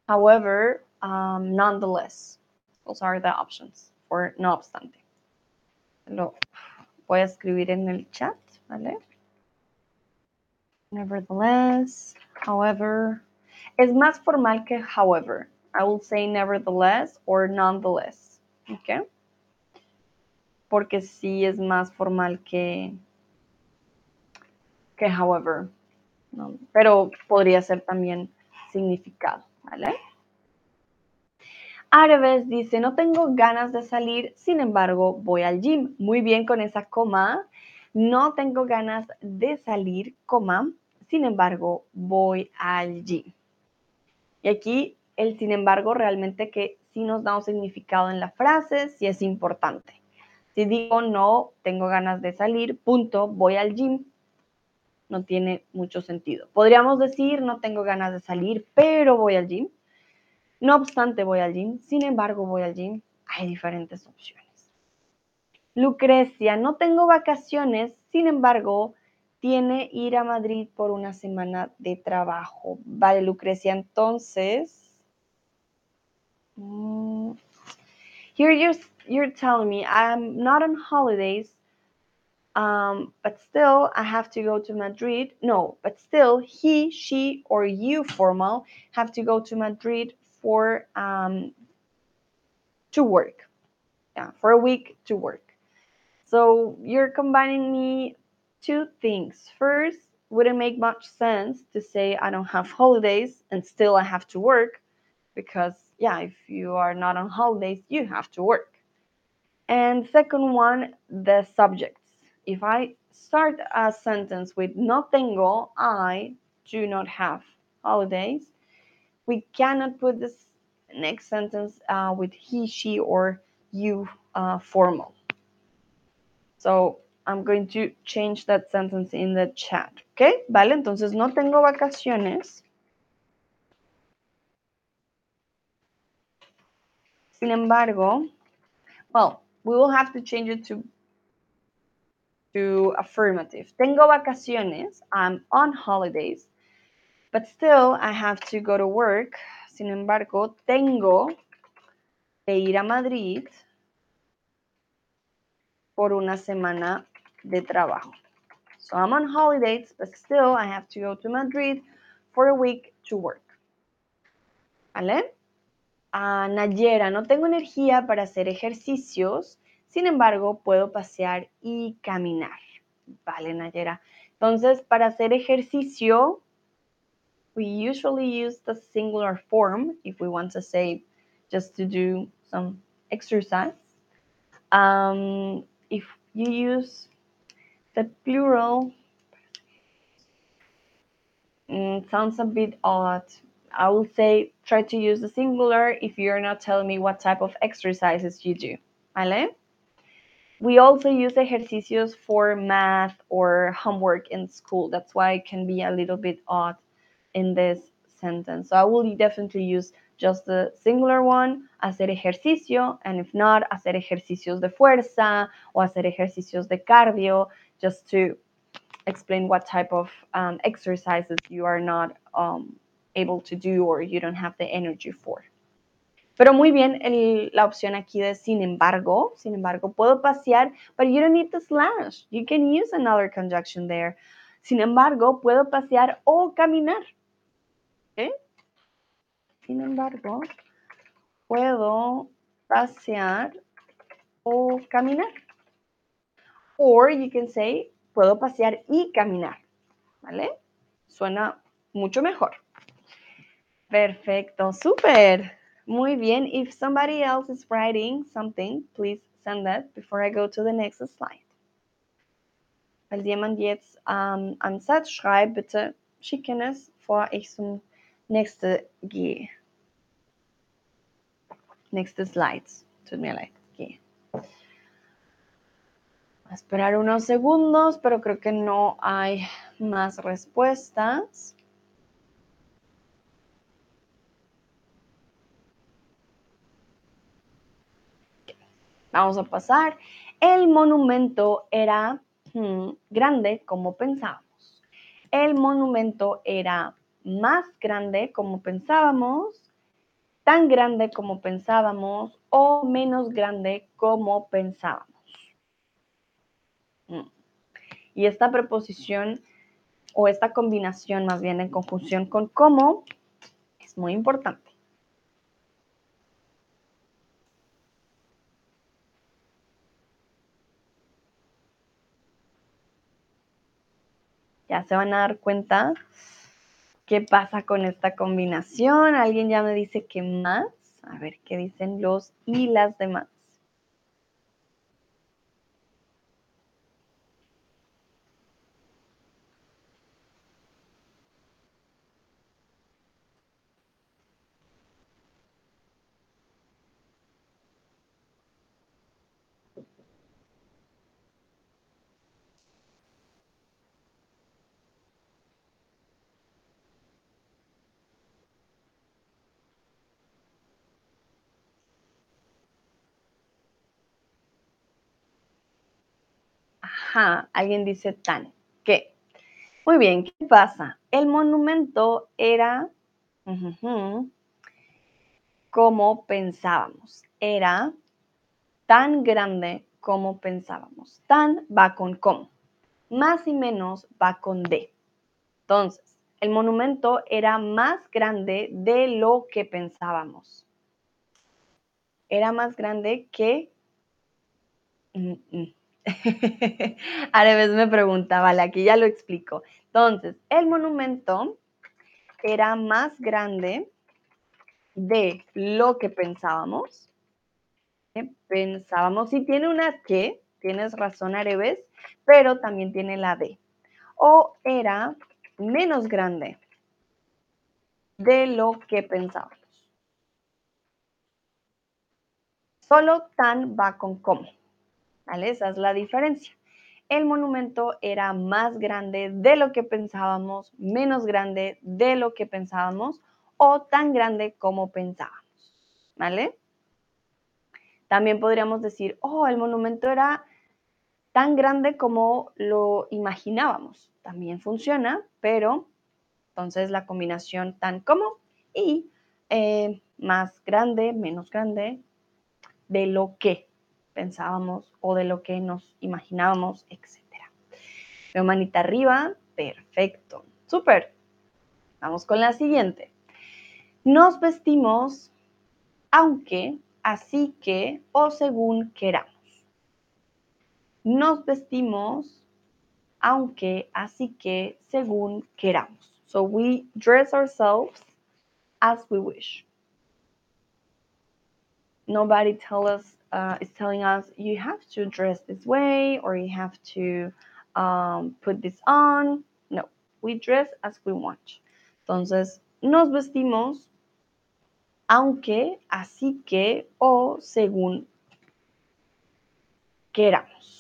However, um, nonetheless. Those are the options for no obstante. Lo voy a escribir en el chat. ¿Vale? Nevertheless, however. Es más formal que however. I will say nevertheless or nonetheless. ¿Ok? Porque sí es más formal que, que however. Pero podría ser también significado, ¿vale? Árabes dice, no tengo ganas de salir, sin embargo, voy al gym. Muy bien con esa coma. No tengo ganas de salir, coma, sin embargo, voy al gym. Y aquí el sin embargo realmente que sí nos da un significado en la frase, sí es importante. Si digo no, tengo ganas de salir, punto, voy al gym, no tiene mucho sentido. Podríamos decir no tengo ganas de salir, pero voy al gym. No obstante, voy al gym, sin embargo, voy al gym. Hay diferentes opciones. Lucrecia, no tengo vacaciones, sin embargo, tiene ir a Madrid por una semana de trabajo. Vale, Lucrecia, entonces. Mm, here you're, you're telling me I'm not on holidays, um, but still I have to go to Madrid. No, but still he, she, or you, formal, have to go to Madrid for um, to work. Yeah, for a week to work. So you're combining me two things. First, wouldn't make much sense to say I don't have holidays and still I have to work because yeah, if you are not on holidays, you have to work. And second one, the subjects. If I start a sentence with no tengo, I do not have holidays, we cannot put this next sentence uh, with he, she, or you uh, formal. So I'm going to change that sentence in the chat. ¿Ok? Vale, entonces no tengo vacaciones. Sin embargo, well, we will have to change it to, to affirmative. Tengo vacaciones. I'm on holidays. But still, I have to go to work. Sin embargo, tengo que ir a Madrid por una semana de trabajo. So I'm on holidays, but still I have to go to Madrid for a week to work. ¿Vale? Ah, Nayera, no tengo energía para hacer ejercicios, sin embargo, puedo pasear y caminar. Vale, Nayera. Entonces, para hacer ejercicio, we usually use the singular form if we want to say just to do some exercise. Um, if you use the plural, mm, sounds a bit odd. I will say try to use the singular if you're not telling me what type of exercises you do. ¿Vale? We also use ejercicios for math or homework in school. That's why it can be a little bit odd in this sentence. So I will definitely use just the singular one, hacer ejercicio, and if not, hacer ejercicios de fuerza o hacer ejercicios de cardio, just to explain what type of um, exercises you are not um, able to do or you don't have the energy for. Pero muy bien, el, la opción aquí de sin embargo, sin embargo, puedo pasear, but you don't need the slash. You can use another conjunction there. Sin embargo, puedo pasear o caminar. Sin embargo, puedo pasear o caminar. Or you can say, puedo pasear y caminar. ¿Vale? Suena mucho mejor. Perfecto, súper. Muy bien. If somebody else is writing something, please send that before I go to the next slide. Falls jemand jetzt ähm, einen Satz schreibt, bitte schicken es, bevor ich zum nächsten gehe. Nächste Slides. Tut mir leid. Gehe. a esperar unos segundos, pero creo que no hay más respuestas. Vamos a pasar. El monumento era hmm, grande como pensábamos. El monumento era más grande como pensábamos, tan grande como pensábamos o menos grande como pensábamos. Hmm. Y esta preposición o esta combinación más bien en conjunción con cómo es muy importante. Ya se van a dar cuenta qué pasa con esta combinación. Alguien ya me dice que más. A ver qué dicen los y las demás. Alguien dice tan. ¿Qué? Muy bien, ¿qué pasa? El monumento era como pensábamos. Era tan grande como pensábamos. Tan va con como. Más y menos va con de. Entonces, el monumento era más grande de lo que pensábamos. Era más grande que... Areves me preguntaba, aquí ya lo explico. Entonces, el monumento era más grande de lo que pensábamos. Pensábamos, y tiene una que, tienes razón, Areves, pero también tiene la de. O era menos grande de lo que pensábamos. Solo tan va con cómo. Esa es la diferencia. El monumento era más grande de lo que pensábamos, menos grande de lo que pensábamos o tan grande como pensábamos. ¿Vale? También podríamos decir, oh, el monumento era tan grande como lo imaginábamos. También funciona, pero entonces la combinación tan como y eh, más grande, menos grande de lo que pensábamos o de lo que nos imaginábamos, etc. Veo manita arriba, perfecto, súper. Vamos con la siguiente. Nos vestimos aunque, así que o según queramos. Nos vestimos aunque, así que, según queramos. So we dress ourselves as we wish. Nobody tell us uh, is telling us you have to dress this way or you have to um, put this on. No, we dress as we want. Entonces, nos vestimos aunque, así que o según queramos.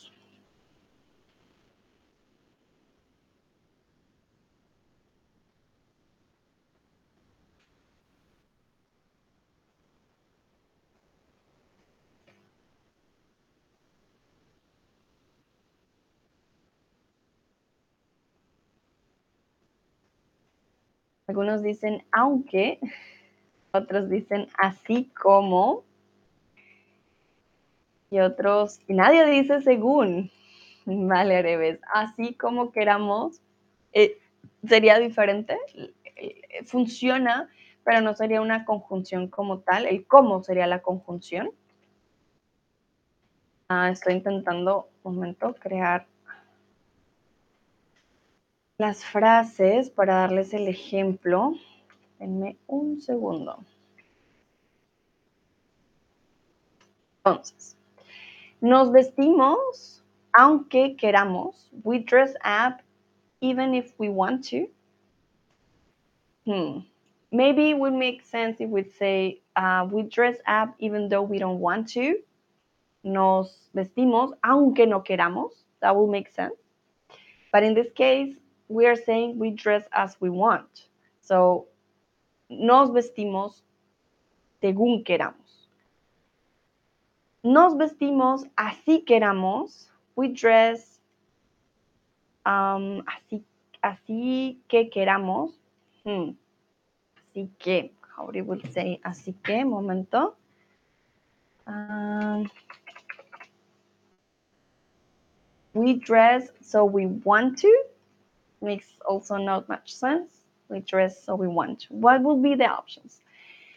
Algunos dicen aunque, otros dicen así como, y otros, y nadie dice según. Vale, Areves, así como queramos, eh, sería diferente, eh, funciona, pero no sería una conjunción como tal. El cómo sería la conjunción. Ah, estoy intentando, un momento, crear las frases para darles el ejemplo. Denme un segundo. Entonces, nos vestimos aunque queramos. We dress up even if we want to. Hmm. Maybe it would make sense if we say uh, we dress up even though we don't want to. Nos vestimos aunque no queramos. That will make sense. But in this case, we are saying we dress as we want. So, nos vestimos según queramos. Nos vestimos así queramos. We dress um, así, así que queramos. Hmm. Así que, how we say así que? Momento. Um, we dress so we want to makes also not much sense. We dress so we want. What would be the options?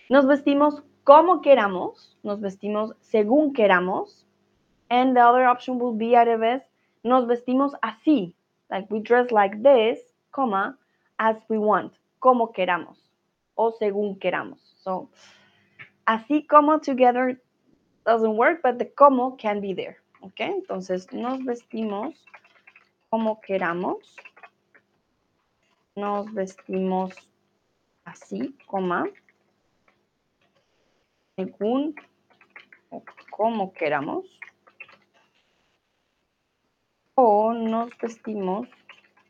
Nos vestimos como queramos, nos vestimos según queramos, and the other option would be al revés, nos vestimos así, like we dress like this, coma, as we want, como queramos, o según queramos. So, así como together doesn't work, but the como can be there. Okay, entonces nos vestimos como queramos nos vestimos así, coma, según o como queramos. O nos vestimos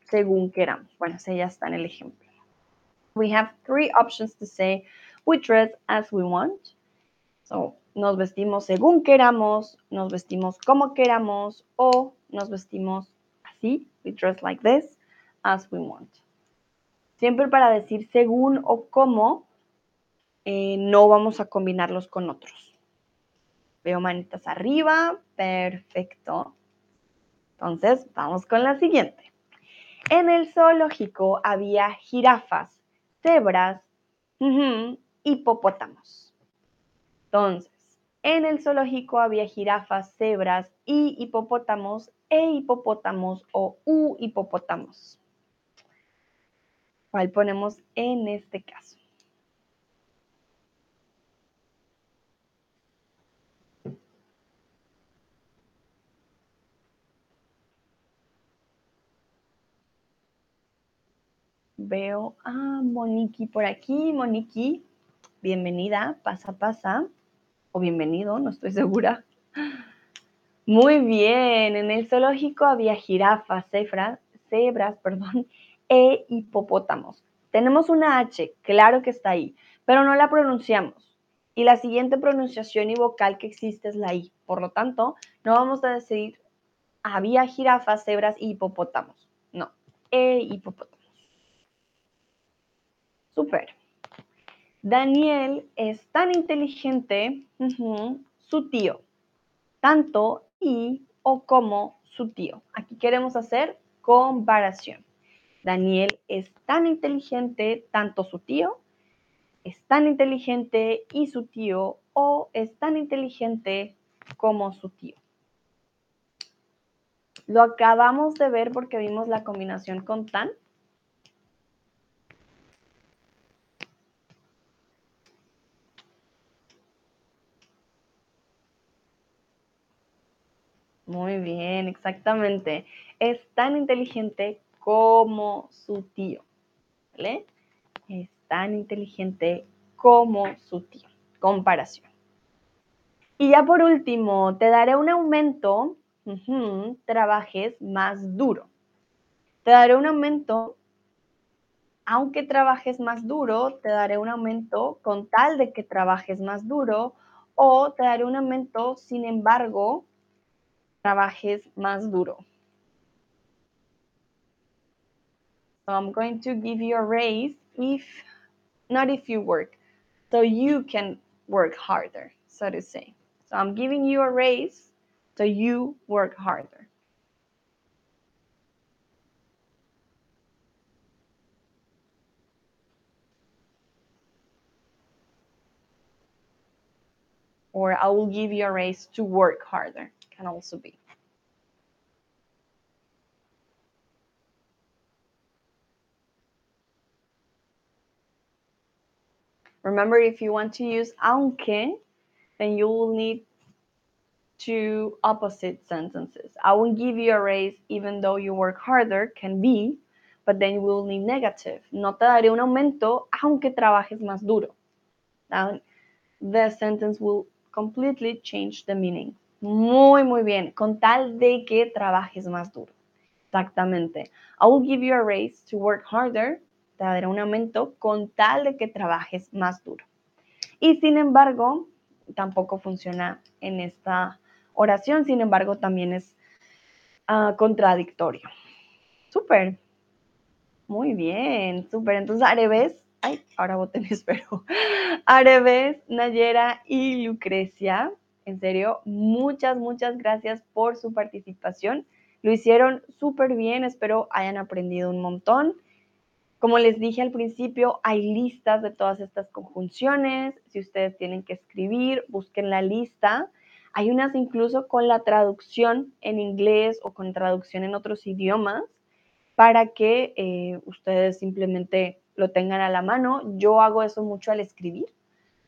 según queramos. Bueno, ese ya está en el ejemplo. We have three options to say we dress as we want. So, nos vestimos según queramos, nos vestimos como queramos o nos vestimos así, we dress like this, as we want. Siempre para decir según o cómo, eh, no vamos a combinarlos con otros. Veo manitas arriba, perfecto. Entonces, vamos con la siguiente. En el zoológico había jirafas, cebras, hipopótamos. Entonces, en el zoológico había jirafas, cebras y hipopótamos e hipopótamos o u hipopótamos. ¿Cuál ponemos en este caso? Veo a Moniki por aquí. Moniki, bienvenida, pasa, pasa. O bienvenido, no estoy segura. Muy bien, en el zoológico había jirafas, cebras, cebras, perdón, e hipopótamos. Tenemos una H, claro que está ahí, pero no la pronunciamos. Y la siguiente pronunciación y vocal que existe es la I. Por lo tanto, no vamos a decir había jirafas, cebras y hipopótamos. No, e hipopótamos. Súper. Daniel es tan inteligente, su tío. Tanto y o como su tío. Aquí queremos hacer comparación. Daniel es tan inteligente, tanto su tío, es tan inteligente y su tío, o es tan inteligente como su tío. Lo acabamos de ver porque vimos la combinación con tan. Muy bien, exactamente. Es tan inteligente como su tío. ¿Vale? Es tan inteligente como su tío. Comparación. Y ya por último, te daré un aumento, trabajes más duro. Te daré un aumento, aunque trabajes más duro, te daré un aumento con tal de que trabajes más duro, o te daré un aumento, sin embargo, trabajes más duro. So I'm going to give you a raise if, not if you work, so you can work harder, so to say. So I'm giving you a raise so you work harder. Or I will give you a raise to work harder, can also be. Remember, if you want to use aunque, then you will need two opposite sentences. I will give you a raise even though you work harder, can be, but then you will need negative. No te daré un aumento aunque trabajes más duro. Now, the sentence will completely change the meaning. Muy, muy bien. Con tal de que trabajes más duro. Exactamente. I will give you a raise to work harder, te un aumento con tal de que trabajes más duro. Y sin embargo, tampoco funciona en esta oración, sin embargo, también es uh, contradictorio. Súper. Muy bien, súper. Entonces, Areves, ay, ahora voté mi espero. Areves, Nayera y Lucrecia, en serio, muchas, muchas gracias por su participación. Lo hicieron súper bien, espero hayan aprendido un montón. Como les dije al principio, hay listas de todas estas conjunciones. Si ustedes tienen que escribir, busquen la lista. Hay unas incluso con la traducción en inglés o con traducción en otros idiomas para que eh, ustedes simplemente lo tengan a la mano. Yo hago eso mucho al escribir.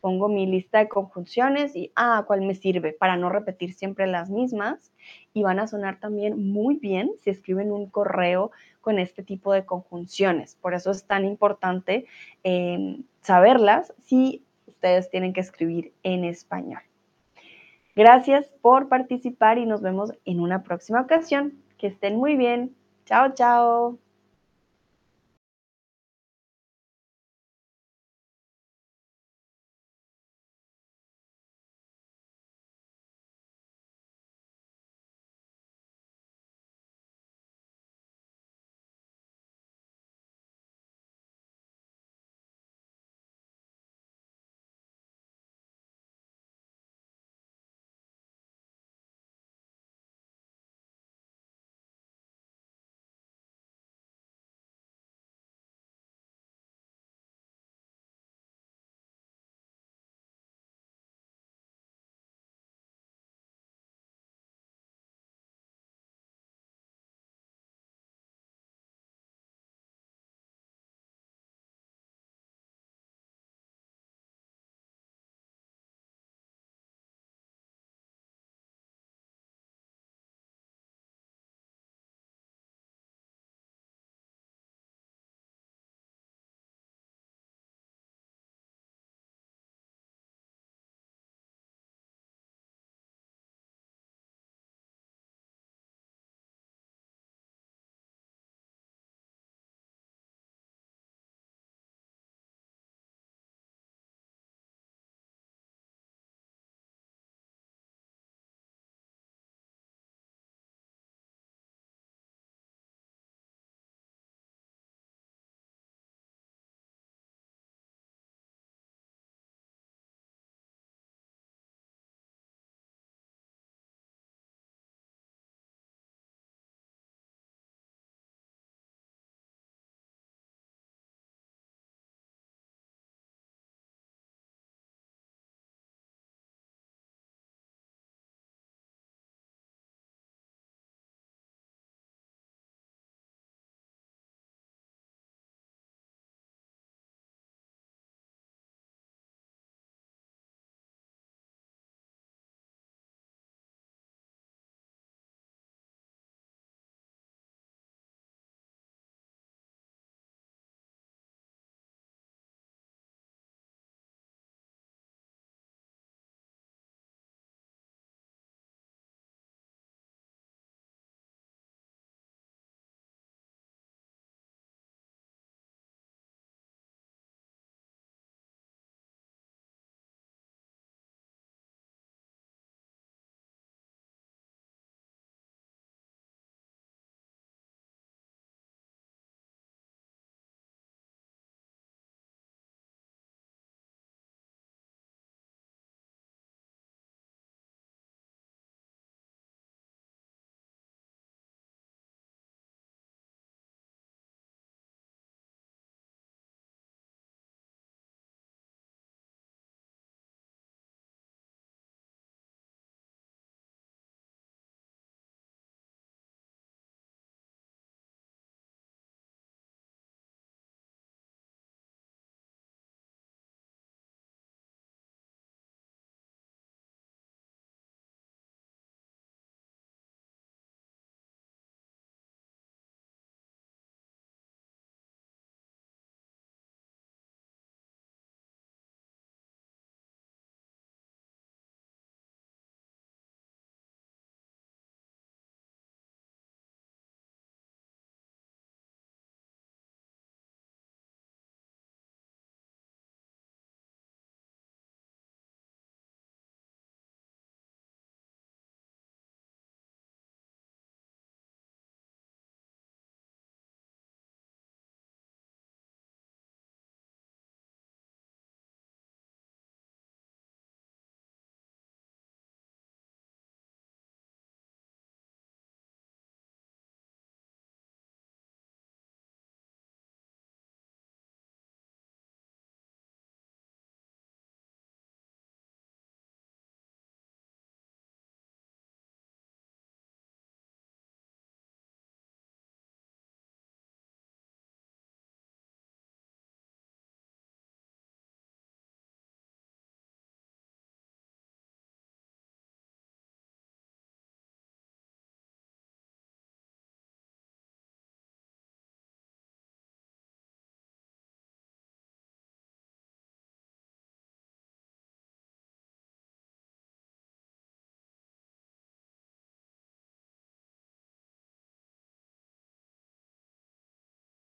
Pongo mi lista de conjunciones y, ah, ¿cuál me sirve? Para no repetir siempre las mismas. Y van a sonar también muy bien si escriben un correo con este tipo de conjunciones. Por eso es tan importante em, saberlas si ustedes tienen que escribir en español. Gracias por participar y nos vemos en una próxima ocasión. Que estén muy bien. Chao, chao.